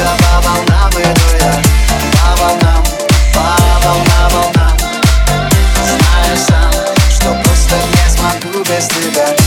По волнам иду По волнам, по волнам, волнам Знаю сам, что просто не смогу без тебя.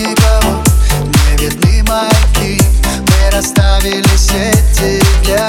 никого Не видны маяки. Мы расставили сети для